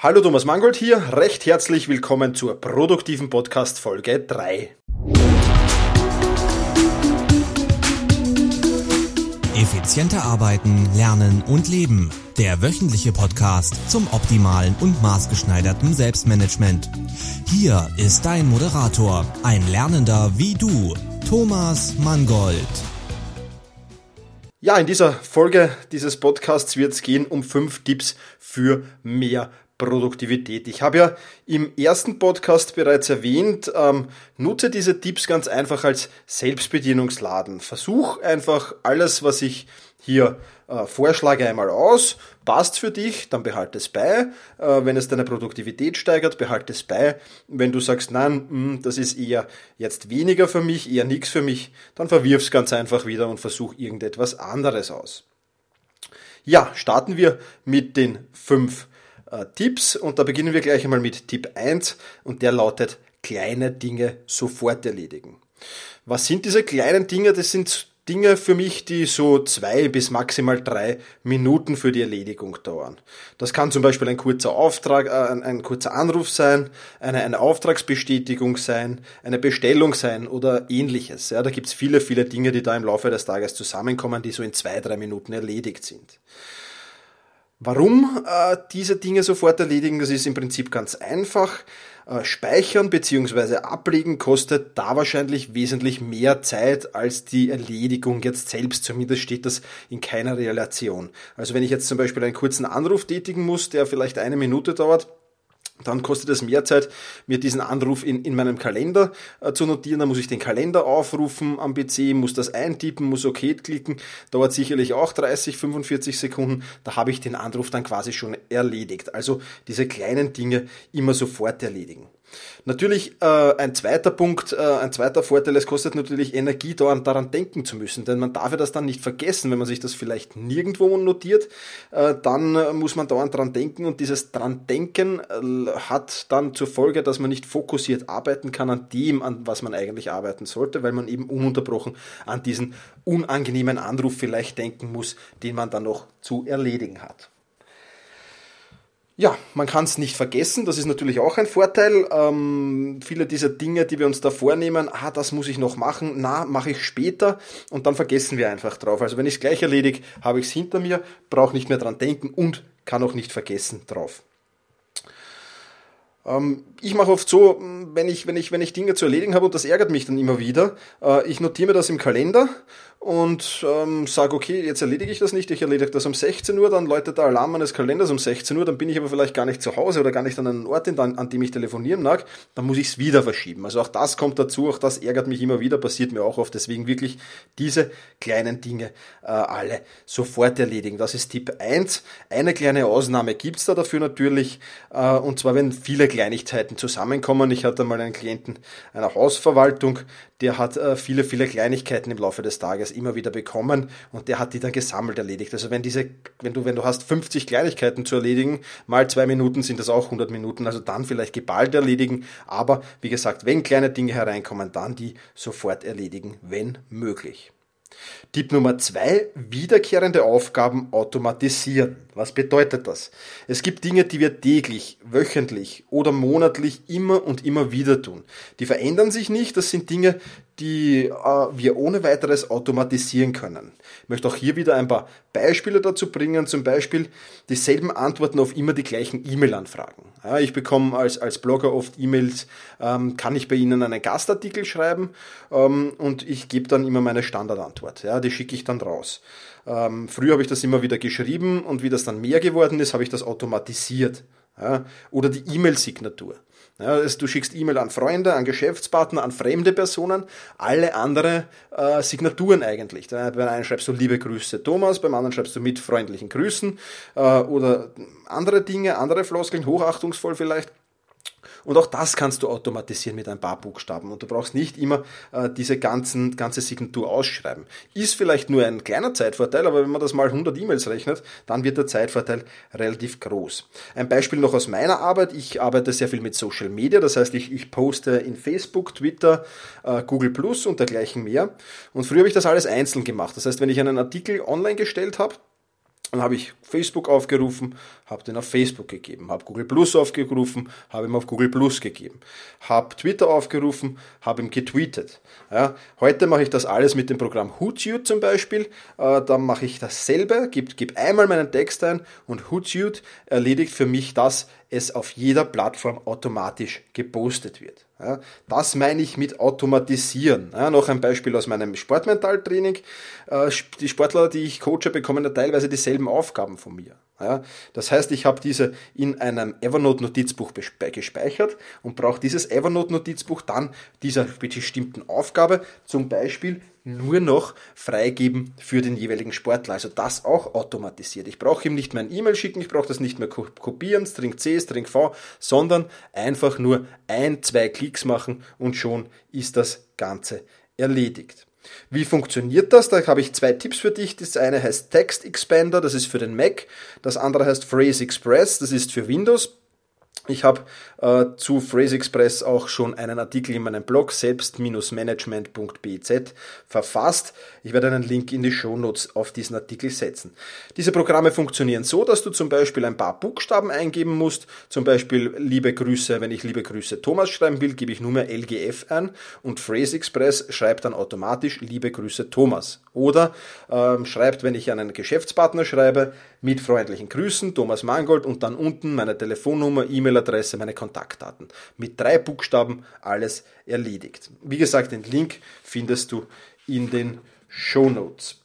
Hallo Thomas Mangold hier, recht herzlich willkommen zur produktiven Podcast Folge 3. Effizienter arbeiten, lernen und leben. Der wöchentliche Podcast zum optimalen und maßgeschneiderten Selbstmanagement. Hier ist dein Moderator, ein Lernender wie du, Thomas Mangold. Ja, in dieser Folge dieses Podcasts wird es gehen um fünf Tipps für mehr Produktivität. Ich habe ja im ersten Podcast bereits erwähnt, ähm, nutze diese Tipps ganz einfach als Selbstbedienungsladen. Versuch einfach alles, was ich hier äh, vorschlage, einmal aus. Passt für dich, dann behalte es bei. Äh, wenn es deine Produktivität steigert, behalte es bei. Wenn du sagst, nein, mh, hm, das ist eher jetzt weniger für mich, eher nichts für mich, dann verwirf es ganz einfach wieder und versuch irgendetwas anderes aus. Ja, starten wir mit den fünf äh, Tipps und da beginnen wir gleich einmal mit Tipp 1 und der lautet kleine Dinge sofort erledigen. Was sind diese kleinen Dinge? Das sind Dinge für mich, die so zwei bis maximal drei Minuten für die Erledigung dauern. Das kann zum Beispiel ein kurzer Auftrag, äh, ein, ein, kurzer Anruf sein, eine, eine Auftragsbestätigung sein, eine Bestellung sein oder ähnliches. Ja, da gibt's viele, viele Dinge, die da im Laufe des Tages zusammenkommen, die so in zwei, drei Minuten erledigt sind. Warum äh, diese Dinge sofort erledigen, das ist im Prinzip ganz einfach. Äh, speichern bzw. ablegen kostet da wahrscheinlich wesentlich mehr Zeit als die Erledigung jetzt selbst. Zumindest steht das in keiner Relation. Also wenn ich jetzt zum Beispiel einen kurzen Anruf tätigen muss, der vielleicht eine Minute dauert, dann kostet es mehr Zeit, mir diesen Anruf in, in meinem Kalender äh, zu notieren. Dann muss ich den Kalender aufrufen am PC, muss das eintippen, muss OK klicken. Dauert sicherlich auch 30, 45 Sekunden. Da habe ich den Anruf dann quasi schon erledigt. Also diese kleinen Dinge immer sofort erledigen. Natürlich äh, ein zweiter Punkt, äh, ein zweiter Vorteil, es kostet natürlich Energie, daran, daran denken zu müssen, denn man darf ja das dann nicht vergessen, wenn man sich das vielleicht nirgendwo notiert, äh, dann muss man dauernd dran denken und dieses dran denken äh, hat dann zur Folge, dass man nicht fokussiert arbeiten kann an dem, an was man eigentlich arbeiten sollte, weil man eben ununterbrochen an diesen unangenehmen Anruf vielleicht denken muss, den man dann noch zu erledigen hat. Ja, man kann es nicht vergessen, das ist natürlich auch ein Vorteil. Ähm, viele dieser Dinge, die wir uns da vornehmen, ah, das muss ich noch machen, na, mache ich später und dann vergessen wir einfach drauf. Also wenn ich es gleich erledige, habe ich es hinter mir, brauche nicht mehr dran denken und kann auch nicht vergessen drauf. Ähm, ich mache oft so, wenn ich, wenn, ich, wenn ich Dinge zu erledigen habe und das ärgert mich dann immer wieder, äh, ich notiere mir das im Kalender und ähm, sage, okay, jetzt erledige ich das nicht, ich erledige das um 16 Uhr, dann läutet der Alarm meines Kalenders um 16 Uhr, dann bin ich aber vielleicht gar nicht zu Hause oder gar nicht an einem Ort, an, dem ich telefonieren mag, dann muss ich es wieder verschieben. Also auch das kommt dazu, auch das ärgert mich immer wieder, passiert mir auch oft, deswegen wirklich diese kleinen Dinge äh, alle sofort erledigen. Das ist Tipp 1. Eine kleine Ausnahme gibt's da dafür natürlich, äh, und zwar wenn viele Kleinigkeiten zusammenkommen. Ich hatte mal einen Klienten einer Hausverwaltung, der hat äh, viele, viele Kleinigkeiten im Laufe des Tages immer wieder bekommen und der hat die dann gesammelt erledigt. Also wenn diese, wenn du, wenn du hast 50 Kleinigkeiten zu erledigen, mal zwei Minuten sind das auch 100 Minuten, also dann vielleicht geballt erledigen, aber wie gesagt, wenn kleine Dinge hereinkommen, dann die sofort erledigen, wenn möglich. Tipp Nummer zwei, wiederkehrende Aufgaben automatisieren. Was bedeutet das? Es gibt Dinge, die wir täglich, wöchentlich oder monatlich immer und immer wieder tun. Die verändern sich nicht, das sind Dinge, die äh, wir ohne weiteres automatisieren können. Ich möchte auch hier wieder ein paar Beispiele dazu bringen, zum Beispiel dieselben Antworten auf immer die gleichen E-Mail-Anfragen. Ja, ich bekomme als, als Blogger oft E-Mails, ähm, kann ich bei Ihnen einen Gastartikel schreiben ähm, und ich gebe dann immer meine Standardantwort. Ja, die schicke ich dann raus. Ähm, früher habe ich das immer wieder geschrieben und wie das dann mehr geworden ist, habe ich das automatisiert. Ja, oder die E-Mail-Signatur. Ja, du schickst E-Mail an Freunde, an Geschäftspartner, an fremde Personen, alle andere äh, Signaturen eigentlich. Beim einen schreibst du liebe Grüße Thomas, beim anderen schreibst du mit freundlichen Grüßen äh, oder andere Dinge, andere Floskeln, hochachtungsvoll vielleicht. Und auch das kannst du automatisieren mit ein paar Buchstaben. Und du brauchst nicht immer äh, diese ganzen, ganze Signatur ausschreiben. Ist vielleicht nur ein kleiner Zeitvorteil, aber wenn man das mal 100 E-Mails rechnet, dann wird der Zeitvorteil relativ groß. Ein Beispiel noch aus meiner Arbeit. Ich arbeite sehr viel mit Social Media. Das heißt, ich, ich poste in Facebook, Twitter, äh, Google Plus und dergleichen mehr. Und früher habe ich das alles einzeln gemacht. Das heißt, wenn ich einen Artikel online gestellt habe, dann habe ich Facebook aufgerufen, habe den auf Facebook gegeben, habe Google Plus aufgerufen, habe ihm auf Google Plus gegeben, habe Twitter aufgerufen, habe ihm getweetet. Ja, heute mache ich das alles mit dem Programm Hootsuite zum Beispiel. Äh, dann mache ich dasselbe, gebe geb einmal meinen Text ein und Hootsuite erledigt für mich das, es auf jeder Plattform automatisch gepostet wird. Ja, das meine ich mit automatisieren. Ja, noch ein Beispiel aus meinem Sportmentaltraining. Äh, die Sportler, die ich coache, bekommen ja teilweise dieselben Aufgaben von mir. Ja, das heißt, ich habe diese in einem Evernote-Notizbuch gespeichert und brauche dieses Evernote-Notizbuch dann dieser bestimmten Aufgabe, zum Beispiel nur noch freigeben für den jeweiligen Sportler. Also das auch automatisiert. Ich brauche ihm nicht mehr ein E-Mail schicken, ich brauche das nicht mehr kopieren, String C, String V, sondern einfach nur ein, zwei Klicks machen und schon ist das Ganze erledigt. Wie funktioniert das? Da habe ich zwei Tipps für dich. Das eine heißt Text Expander, das ist für den Mac. Das andere heißt Phrase Express, das ist für Windows. Ich habe äh, zu Phrase Express auch schon einen Artikel in meinem Blog selbst-management.biz verfasst. Ich werde einen Link in die Show Notes auf diesen Artikel setzen. Diese Programme funktionieren so, dass du zum Beispiel ein paar Buchstaben eingeben musst. Zum Beispiel liebe Grüße, wenn ich liebe Grüße Thomas schreiben will, gebe ich nur mehr LGF ein und Phrase Express schreibt dann automatisch liebe Grüße Thomas. Oder ähm, schreibt, wenn ich einen Geschäftspartner schreibe, mit freundlichen Grüßen Thomas Mangold und dann unten meine Telefonnummer, E-Mail-Adresse, meine Kontaktdaten. Mit drei Buchstaben alles erledigt. Wie gesagt, den Link findest du in den Show Notes.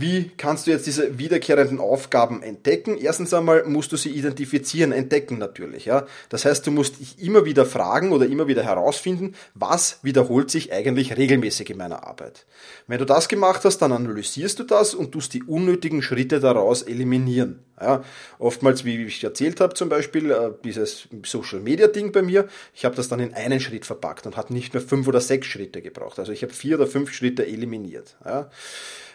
Wie kannst du jetzt diese wiederkehrenden Aufgaben entdecken? Erstens einmal musst du sie identifizieren, entdecken natürlich. Ja? Das heißt, du musst dich immer wieder fragen oder immer wieder herausfinden, was wiederholt sich eigentlich regelmäßig in meiner Arbeit. Wenn du das gemacht hast, dann analysierst du das und tust die unnötigen Schritte daraus eliminieren. Ja? Oftmals, wie ich erzählt habe, zum Beispiel äh, dieses Social Media Ding bei mir, ich habe das dann in einen Schritt verpackt und hat nicht mehr fünf oder sechs Schritte gebraucht. Also ich habe vier oder fünf Schritte eliminiert. Ja?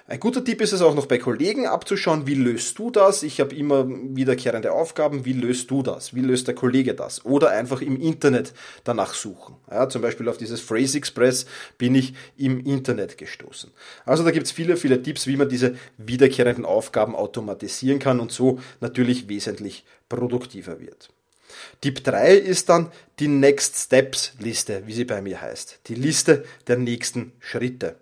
Ein guter Tipp ist es auch noch bei Kollegen abzuschauen, wie löst du das? Ich habe immer wiederkehrende Aufgaben, wie löst du das? Wie löst der Kollege das? Oder einfach im Internet danach suchen. Ja, zum Beispiel auf dieses Phrase Express bin ich im Internet gestoßen. Also da gibt es viele, viele Tipps, wie man diese wiederkehrenden Aufgaben automatisieren kann und so natürlich wesentlich produktiver wird. Tipp 3 ist dann die Next Steps Liste, wie sie bei mir heißt. Die Liste der nächsten Schritte.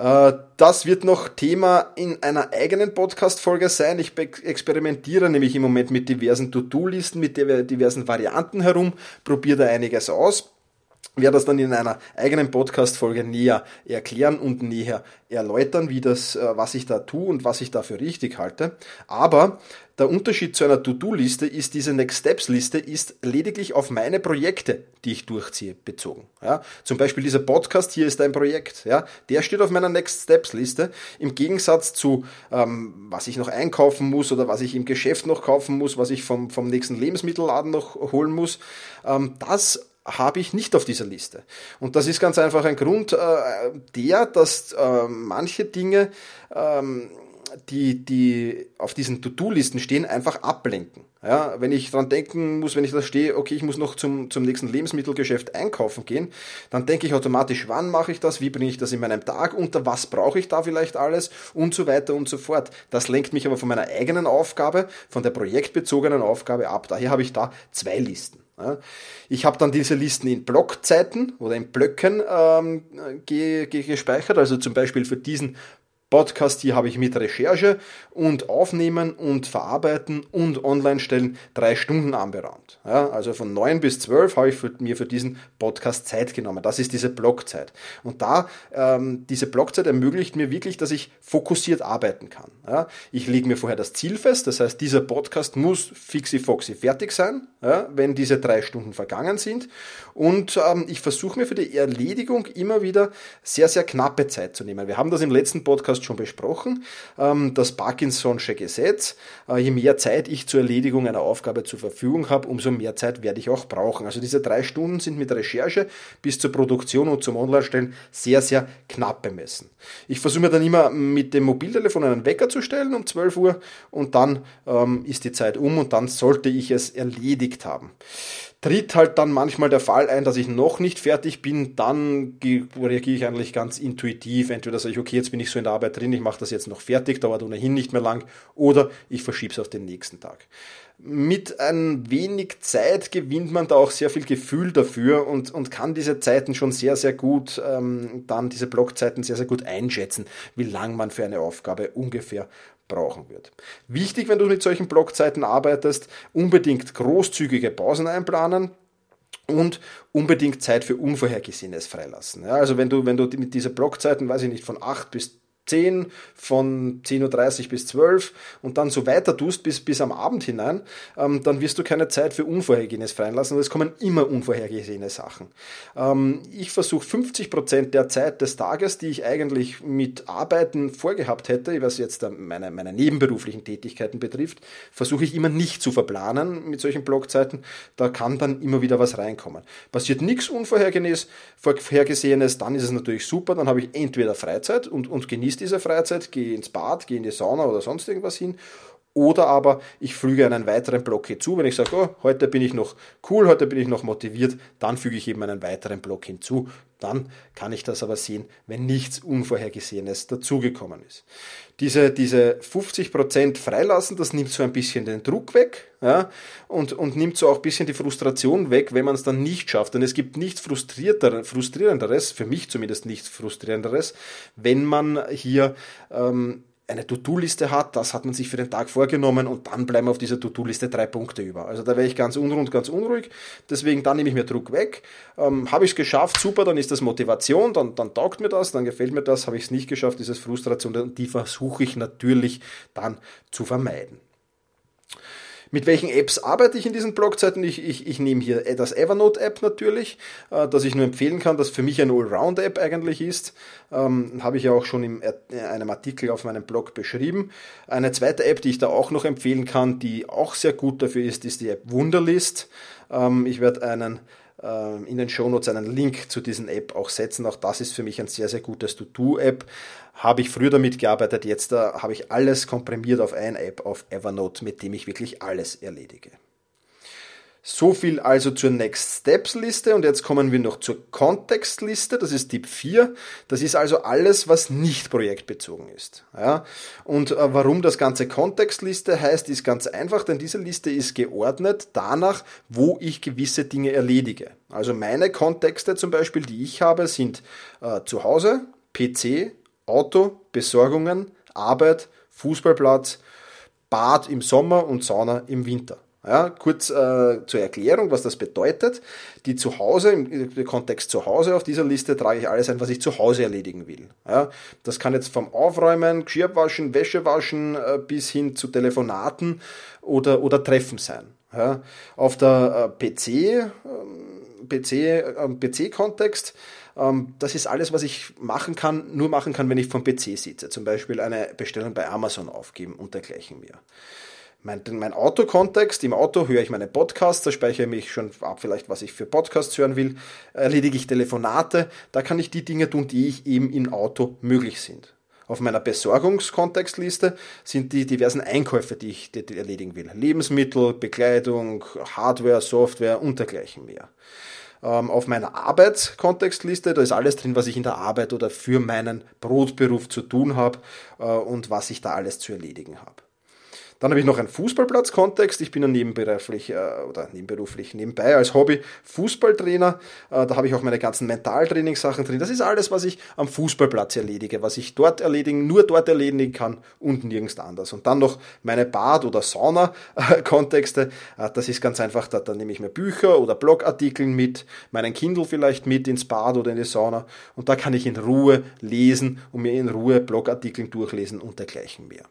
Äh, das wird noch Thema in einer eigenen Podcast-Folge sein. Ich experimentiere nämlich im Moment mit diversen To-Do-Listen, mit diversen Varianten herum, probiere da einiges aus werde das dann in einer eigenen Podcast-Folge näher erklären und näher erläutern, wie das, äh, was ich da tue und was ich da für richtig halte. Aber der Unterschied zu einer To-Do-Liste ist, diese Next Steps-Liste ist lediglich auf meine Projekte, die ich durchziehe, bezogen. Ja, zum Beispiel dieser Podcast hier ist ein Projekt. Ja, der steht auf meiner Next Steps-Liste. Im Gegensatz zu, ähm, was ich noch einkaufen muss oder was ich im Geschäft noch kaufen muss, was ich vom, vom nächsten Lebensmittelladen noch holen muss, ähm, das habe ich nicht auf dieser Liste. Und das ist ganz einfach ein Grund, äh, der, dass äh, manche Dinge, ähm, die, die auf diesen To-Do-Listen stehen, einfach ablenken. Ja, wenn ich dran denken muss, wenn ich da stehe, okay, ich muss noch zum, zum nächsten Lebensmittelgeschäft einkaufen gehen, dann denke ich automatisch, wann mache ich das, wie bringe ich das in meinem Tag unter, was brauche ich da vielleicht alles und so weiter und so fort. Das lenkt mich aber von meiner eigenen Aufgabe, von der projektbezogenen Aufgabe ab. Daher habe ich da zwei Listen. Ich habe dann diese Listen in Blockzeiten oder in Blöcken ähm, gespeichert, also zum Beispiel für diesen Podcast hier habe ich mit Recherche und Aufnehmen und Verarbeiten und Online-Stellen drei Stunden anberaumt. Ja, also von neun bis zwölf habe ich für, mir für diesen Podcast Zeit genommen. Das ist diese Blockzeit. Und da, ähm, diese Blockzeit ermöglicht mir wirklich, dass ich fokussiert arbeiten kann. Ja, ich lege mir vorher das Ziel fest, das heißt, dieser Podcast muss fixi-foxi fertig sein, ja, wenn diese drei Stunden vergangen sind. Und ähm, ich versuche mir für die Erledigung immer wieder sehr, sehr knappe Zeit zu nehmen. Wir haben das im letzten Podcast Podcast schon besprochen, ähm, das Parkinson'sche Gesetz. Äh, je mehr Zeit ich zur Erledigung einer Aufgabe zur Verfügung habe, umso mehr Zeit werde ich auch brauchen. Also diese drei Stunden sind mit Recherche bis zur Produktion und zum Online-Stellen sehr, sehr knapp bemessen. Ich versuche mir dann immer mit dem Mobiltelefon einen Wecker zu stellen um 12 Uhr und dann ähm, ist die Zeit um und dann sollte ich es erledigt erledigt haben. Tritt halt dann manchmal der Fall ein, dass ich noch nicht fertig bin, dann reagiere ich eigentlich ganz intuitiv. Entweder sage ich, okay, jetzt bin ich so in der Arbeit drin, ich mache das jetzt noch fertig, dauert ohnehin nicht mehr lang, oder ich verschiebe es auf den nächsten Tag mit ein wenig Zeit gewinnt man da auch sehr viel Gefühl dafür und, und kann diese Zeiten schon sehr, sehr gut, ähm, dann diese Blockzeiten sehr, sehr gut einschätzen, wie lang man für eine Aufgabe ungefähr brauchen wird. Wichtig, wenn du mit solchen Blockzeiten arbeitest, unbedingt großzügige Pausen einplanen, und unbedingt Zeit für Unvorhergesehenes freilassen. Ja, also wenn du, wenn du mit dieser Blockzeiten, weiß ich nicht, von 8 bis 10, von 10.30 Uhr bis 12 und dann so weiter tust bis, bis am Abend hinein, ähm, dann wirst du keine Zeit für Unvorhergesehenes freilassen. Und es kommen immer unvorhergesehene Sachen. Ähm, ich versuche 50 Prozent der Zeit des Tages, die ich eigentlich mit Arbeiten vorgehabt hätte, was jetzt meine, meine nebenberuflichen Tätigkeiten betrifft, versuche ich immer nicht zu verplanen mit solchen Blockzeiten. Da kann dann immer wieder was reinkommen. Passiert nichts Unvorhergesehenes, dann ist es natürlich super, dann habe ich entweder Freizeit und, und genieße dieser Freizeit, gehe ins Bad, gehe in die Sauna oder sonst irgendwas hin. Oder aber ich füge einen weiteren Block hinzu. Wenn ich sage, oh, heute bin ich noch cool, heute bin ich noch motiviert, dann füge ich eben einen weiteren Block hinzu. Dann kann ich das aber sehen, wenn nichts Unvorhergesehenes dazugekommen ist. Diese, diese 50% freilassen, das nimmt so ein bisschen den Druck weg ja, und, und nimmt so auch ein bisschen die Frustration weg, wenn man es dann nicht schafft. Denn es gibt nichts frustrierenderes, für mich zumindest nichts frustrierenderes, wenn man hier ähm, eine To-Do-Liste hat, das hat man sich für den Tag vorgenommen und dann bleiben auf dieser To-Do-Liste drei Punkte über. Also da wäre ich ganz unrund, ganz unruhig. Deswegen dann nehme ich mir Druck weg. Ähm, habe ich es geschafft, super, dann ist das Motivation, dann, dann taugt mir das, dann gefällt mir das. Habe ich es nicht geschafft, ist es Frustration und die versuche ich natürlich dann zu vermeiden. Mit welchen Apps arbeite ich in diesen Blogzeiten? Ich, ich, ich nehme hier das Evernote-App natürlich, äh, das ich nur empfehlen kann, das für mich eine Allround-App eigentlich ist. Ähm, habe ich ja auch schon in einem Artikel auf meinem Blog beschrieben. Eine zweite App, die ich da auch noch empfehlen kann, die auch sehr gut dafür ist, ist die App Wunderlist. Ähm, ich werde einen in den Shownotes einen Link zu diesen App auch setzen. Auch das ist für mich ein sehr, sehr gutes To-Do-App. Habe ich früher damit gearbeitet, jetzt äh, habe ich alles komprimiert auf eine App, auf Evernote, mit dem ich wirklich alles erledige. So viel also zur Next Steps Liste und jetzt kommen wir noch zur Kontextliste. Das ist Tipp 4. Das ist also alles, was nicht projektbezogen ist. Ja? Und äh, warum das ganze Kontextliste heißt, ist ganz einfach, denn diese Liste ist geordnet danach, wo ich gewisse Dinge erledige. Also meine Kontexte zum Beispiel, die ich habe, sind äh, zu Hause, PC, Auto, Besorgungen, Arbeit, Fußballplatz, Bad im Sommer und Sauna im Winter. Ja, kurz äh, zur Erklärung, was das bedeutet. Die Zuhause, im Kontext zu Hause auf dieser Liste trage ich alles ein, was ich zu Hause erledigen will. Ja, das kann jetzt vom Aufräumen, Geschirrwaschen, Wäschewaschen äh, bis hin zu Telefonaten oder, oder Treffen sein. Ja, auf der äh, PC, ähm, PC, äh, PC-Kontext, ähm, das ist alles, was ich machen kann, nur machen kann, wenn ich vom PC sitze. Zum Beispiel eine Bestellung bei Amazon aufgeben und dergleichen mehr mein, mein Autokontext, im Auto höre ich meine Podcasts, da speichere ich mich schon ab, vielleicht was ich für Podcasts hören will, erledige ich Telefonate, da kann ich die Dinge tun, die ich eben im Auto möglich sind. Auf meiner Besorgungskontextliste sind die diversen Einkäufe, die ich erledigen will. Lebensmittel, Bekleidung, Hardware, Software und dergleichen mehr. Ähm, auf meiner Arbeitskontextliste, da ist alles drin, was ich in der Arbeit oder für meinen Brotberuf zu tun habe äh, und was ich da alles zu erledigen habe. Dann habe ich noch einen Fußballplatz-Kontext. Ich bin ja nebenberuflich äh, oder nebenberuflich nebenbei als Hobby Fußballtrainer. Äh, da habe ich auch meine ganzen Mentaltrainingssachen drin. Das ist alles, was ich am Fußballplatz erledige, was ich dort erledigen, nur dort erledigen kann und nirgends anders. Und dann noch meine Bad- oder Sauna-Kontexte. Äh, das ist ganz einfach, da, da nehme ich mir Bücher oder Blogartikel mit, meinen Kindle vielleicht mit ins Bad oder in die Sauna. Und da kann ich in Ruhe lesen und mir in Ruhe Blogartikel durchlesen und dergleichen mehr.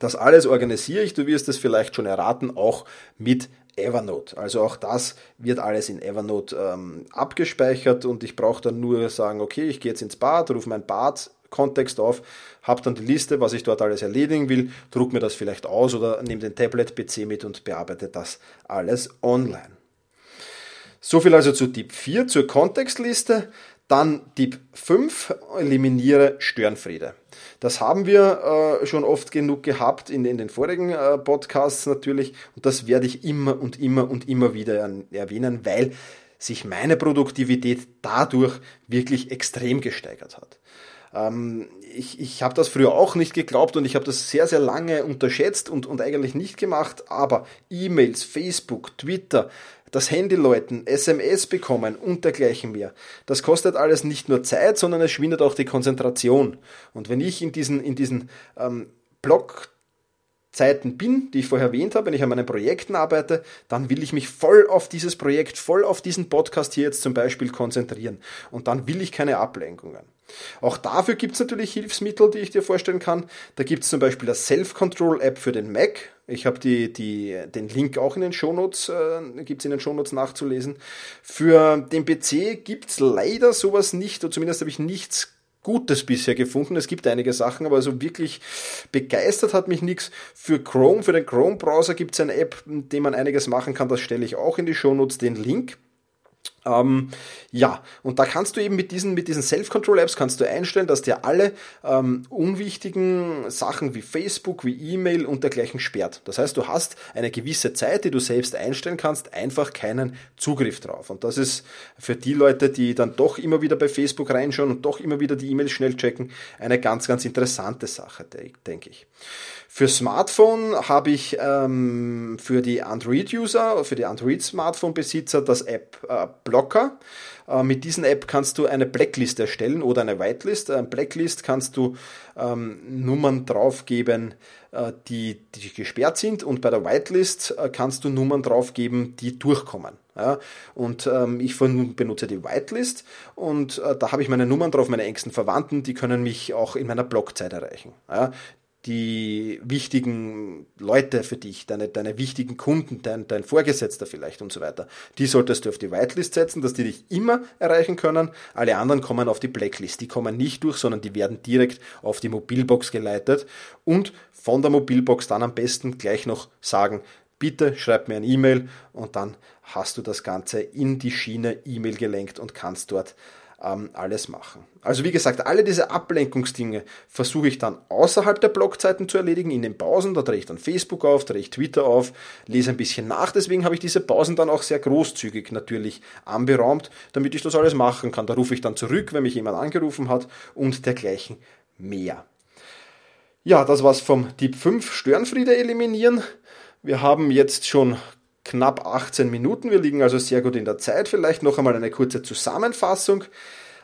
Das alles organisiere ich, du wirst es vielleicht schon erraten, auch mit Evernote. Also auch das wird alles in Evernote ähm, abgespeichert und ich brauche dann nur sagen, okay, ich gehe jetzt ins Bad, rufe mein Bad Kontext auf, habe dann die Liste, was ich dort alles erledigen will, druck mir das vielleicht aus oder nehme den Tablet-PC mit und bearbeite das alles online. So viel also zu Tipp 4, zur Kontextliste. Dann Tipp 5, eliminiere Störenfriede. Das haben wir äh, schon oft genug gehabt in, in den vorigen äh, Podcasts natürlich und das werde ich immer und immer und immer wieder erwähnen, weil sich meine Produktivität dadurch wirklich extrem gesteigert hat. Ähm, ich ich habe das früher auch nicht geglaubt und ich habe das sehr, sehr lange unterschätzt und, und eigentlich nicht gemacht, aber E-Mails, Facebook, Twitter, das Handy läuten, SMS bekommen und dergleichen mehr. Das kostet alles nicht nur Zeit, sondern es schwindet auch die Konzentration. Und wenn ich in diesen, in diesen ähm, Block bin, die ich vorher erwähnt habe, wenn ich an meinen Projekten arbeite, dann will ich mich voll auf dieses Projekt, voll auf diesen Podcast hier jetzt zum Beispiel konzentrieren. Und dann will ich keine Ablenkungen. Auch dafür gibt es natürlich Hilfsmittel, die ich dir vorstellen kann. Da gibt es zum Beispiel das Self-Control-App für den Mac. Ich habe die, die, den Link auch in den Shownotes, äh, gibt es in den Shownotes nachzulesen. Für den PC gibt es leider sowas nicht, oder zumindest habe ich nichts Gutes bisher gefunden. Es gibt einige Sachen, aber also wirklich begeistert hat mich nichts. Für Chrome, für den Chrome-Browser gibt es eine App, in der man einiges machen kann. Das stelle ich auch in die Shownotes, den Link. Ähm, ja, und da kannst du eben mit diesen, mit diesen Self-Control-Apps kannst du einstellen, dass dir alle ähm, unwichtigen Sachen wie Facebook, wie E-Mail und dergleichen sperrt. Das heißt, du hast eine gewisse Zeit, die du selbst einstellen kannst, einfach keinen Zugriff drauf. Und das ist für die Leute, die dann doch immer wieder bei Facebook reinschauen und doch immer wieder die E-Mails schnell checken, eine ganz, ganz interessante Sache, denke ich. Für Smartphone habe ich ähm, für die Android-User, für die Android-Smartphone-Besitzer das App äh, Blocker. Äh, mit diesen App kannst du eine Blacklist erstellen oder eine Whitelist. Ein Blacklist kannst du ähm, Nummern draufgeben, äh, die, die gesperrt sind und bei der Whitelist äh, kannst du Nummern draufgeben, die durchkommen. Ja, und ähm, ich benutze die Whitelist und äh, da habe ich meine Nummern drauf, meine engsten Verwandten, die können mich auch in meiner Blockzeit erreichen. Ja, die wichtigen Leute für dich, deine, deine wichtigen Kunden, dein, dein Vorgesetzter vielleicht und so weiter, die solltest du auf die Whitelist setzen, dass die dich immer erreichen können. Alle anderen kommen auf die Blacklist. Die kommen nicht durch, sondern die werden direkt auf die Mobilbox geleitet und von der Mobilbox dann am besten gleich noch sagen, bitte schreib mir ein E-Mail und dann hast du das Ganze in die Schiene E-Mail gelenkt und kannst dort ähm, alles machen. Also wie gesagt, alle diese Ablenkungsdinge versuche ich dann außerhalb der Blogzeiten zu erledigen, in den Pausen. Da drehe ich dann Facebook auf, drehe ich Twitter auf, lese ein bisschen nach. Deswegen habe ich diese Pausen dann auch sehr großzügig natürlich anberaumt, damit ich das alles machen kann. Da rufe ich dann zurück, wenn mich jemand angerufen hat und dergleichen mehr. Ja, das war's vom Tipp 5, Störenfriede eliminieren. Wir haben jetzt schon knapp 18 Minuten. Wir liegen also sehr gut in der Zeit. Vielleicht noch einmal eine kurze Zusammenfassung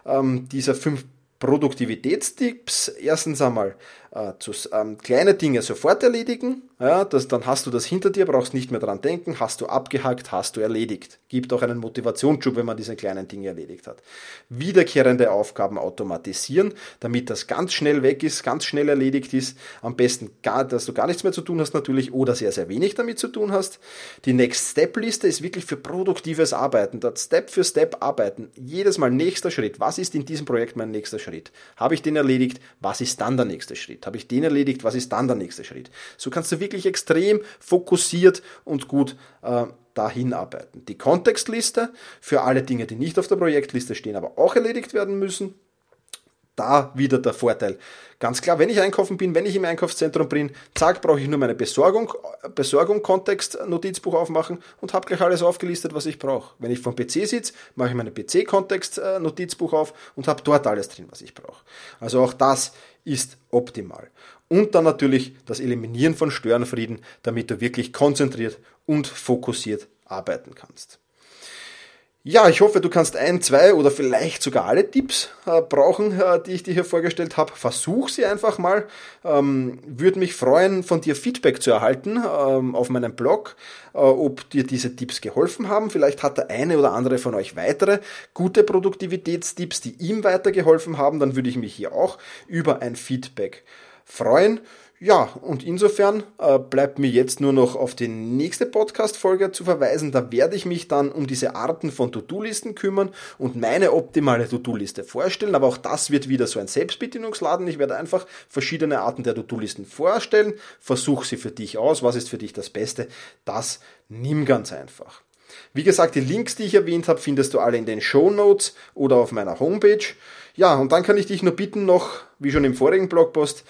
ähm, dieser fünf Produktivitätstipps. Erstens einmal äh, ähm, kleine Dinge sofort erledigen. Ja, das, dann hast du das hinter dir, brauchst nicht mehr dran denken, hast du abgehakt, hast du erledigt. Gibt auch einen Motivationsschub, wenn man diese kleinen Dinge erledigt hat. Wiederkehrende Aufgaben automatisieren, damit das ganz schnell weg ist, ganz schnell erledigt ist. Am besten, gar, dass du gar nichts mehr zu tun hast natürlich oder sehr, sehr wenig damit zu tun hast. Die Next Step Liste ist wirklich für produktives Arbeiten, dort Step für Step arbeiten. Jedes Mal nächster Schritt. Was ist in diesem Projekt mein nächster Schritt? Habe ich den erledigt? Was ist dann der nächste Schritt? Habe ich den erledigt? Was ist dann der nächste Schritt? So kannst du wirklich extrem fokussiert und gut äh, dahin arbeiten. Die Kontextliste für alle Dinge, die nicht auf der Projektliste stehen, aber auch erledigt werden müssen. Da wieder der Vorteil. Ganz klar, wenn ich einkaufen bin, wenn ich im Einkaufszentrum bin, zack, brauche ich nur meine Besorgung, Besorgung, Kontext, Notizbuch aufmachen und habe gleich alles aufgelistet, was ich brauche. Wenn ich vom PC sitze, mache ich meine PC-Kontext, Notizbuch auf und habe dort alles drin, was ich brauche. Also auch das ist optimal. Und dann natürlich das Eliminieren von Störenfrieden, damit du wirklich konzentriert und fokussiert arbeiten kannst. Ja, ich hoffe, du kannst ein, zwei oder vielleicht sogar alle Tipps äh, brauchen, äh, die ich dir hier vorgestellt habe. Versuch sie einfach mal. Ähm, Würde mich freuen, von dir Feedback zu erhalten ähm, auf meinem Blog, äh, ob dir diese Tipps geholfen haben. Vielleicht hat der eine oder andere von euch weitere gute Produktivitätstipps, die ihm weitergeholfen haben. Dann würde ich mich hier auch über ein Feedback freuen. Ja, und insofern äh, bleibt mir jetzt nur noch auf die nächste Podcast-Folge zu verweisen. Da werde ich mich dann um diese Arten von To-Do-Listen kümmern und meine optimale To-Do-Liste vorstellen. Aber auch das wird wieder so ein Selbstbedienungsladen. Ich werde einfach verschiedene Arten der To-Do-Listen vorstellen. Versuch sie für dich aus. Was ist für dich das Beste? Das nimm ganz einfach. Wie gesagt, die Links, die ich erwähnt habe, findest du alle in den Show Notes oder auf meiner Homepage. Ja, und dann kann ich dich nur bitten noch, wie schon im vorigen Blogpost,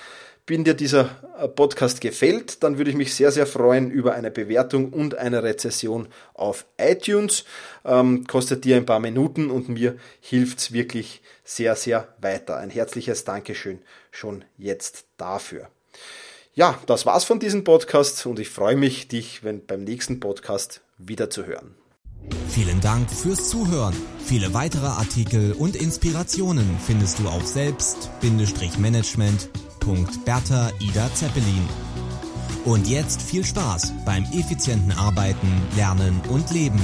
wenn dir dieser äh, Podcast gefällt, dann würde ich mich sehr, sehr freuen über eine Bewertung und eine Rezession auf iTunes. Ähm, kostet dir ein paar Minuten und mir hilft's wirklich sehr, sehr weiter. Ein herzliches Dankeschön schon jetzt dafür. Ja, das war's von diesem Podcast und ich freue mich, dich wenn, beim nächsten Podcast wieder zu hören. Vielen Dank fürs Zuhören. Viele weitere Artikel und Inspirationen findest du auf selbst-management.com Bertha Ida Zeppelin. Und jetzt viel Spaß beim effizienten Arbeiten, Lernen und Leben.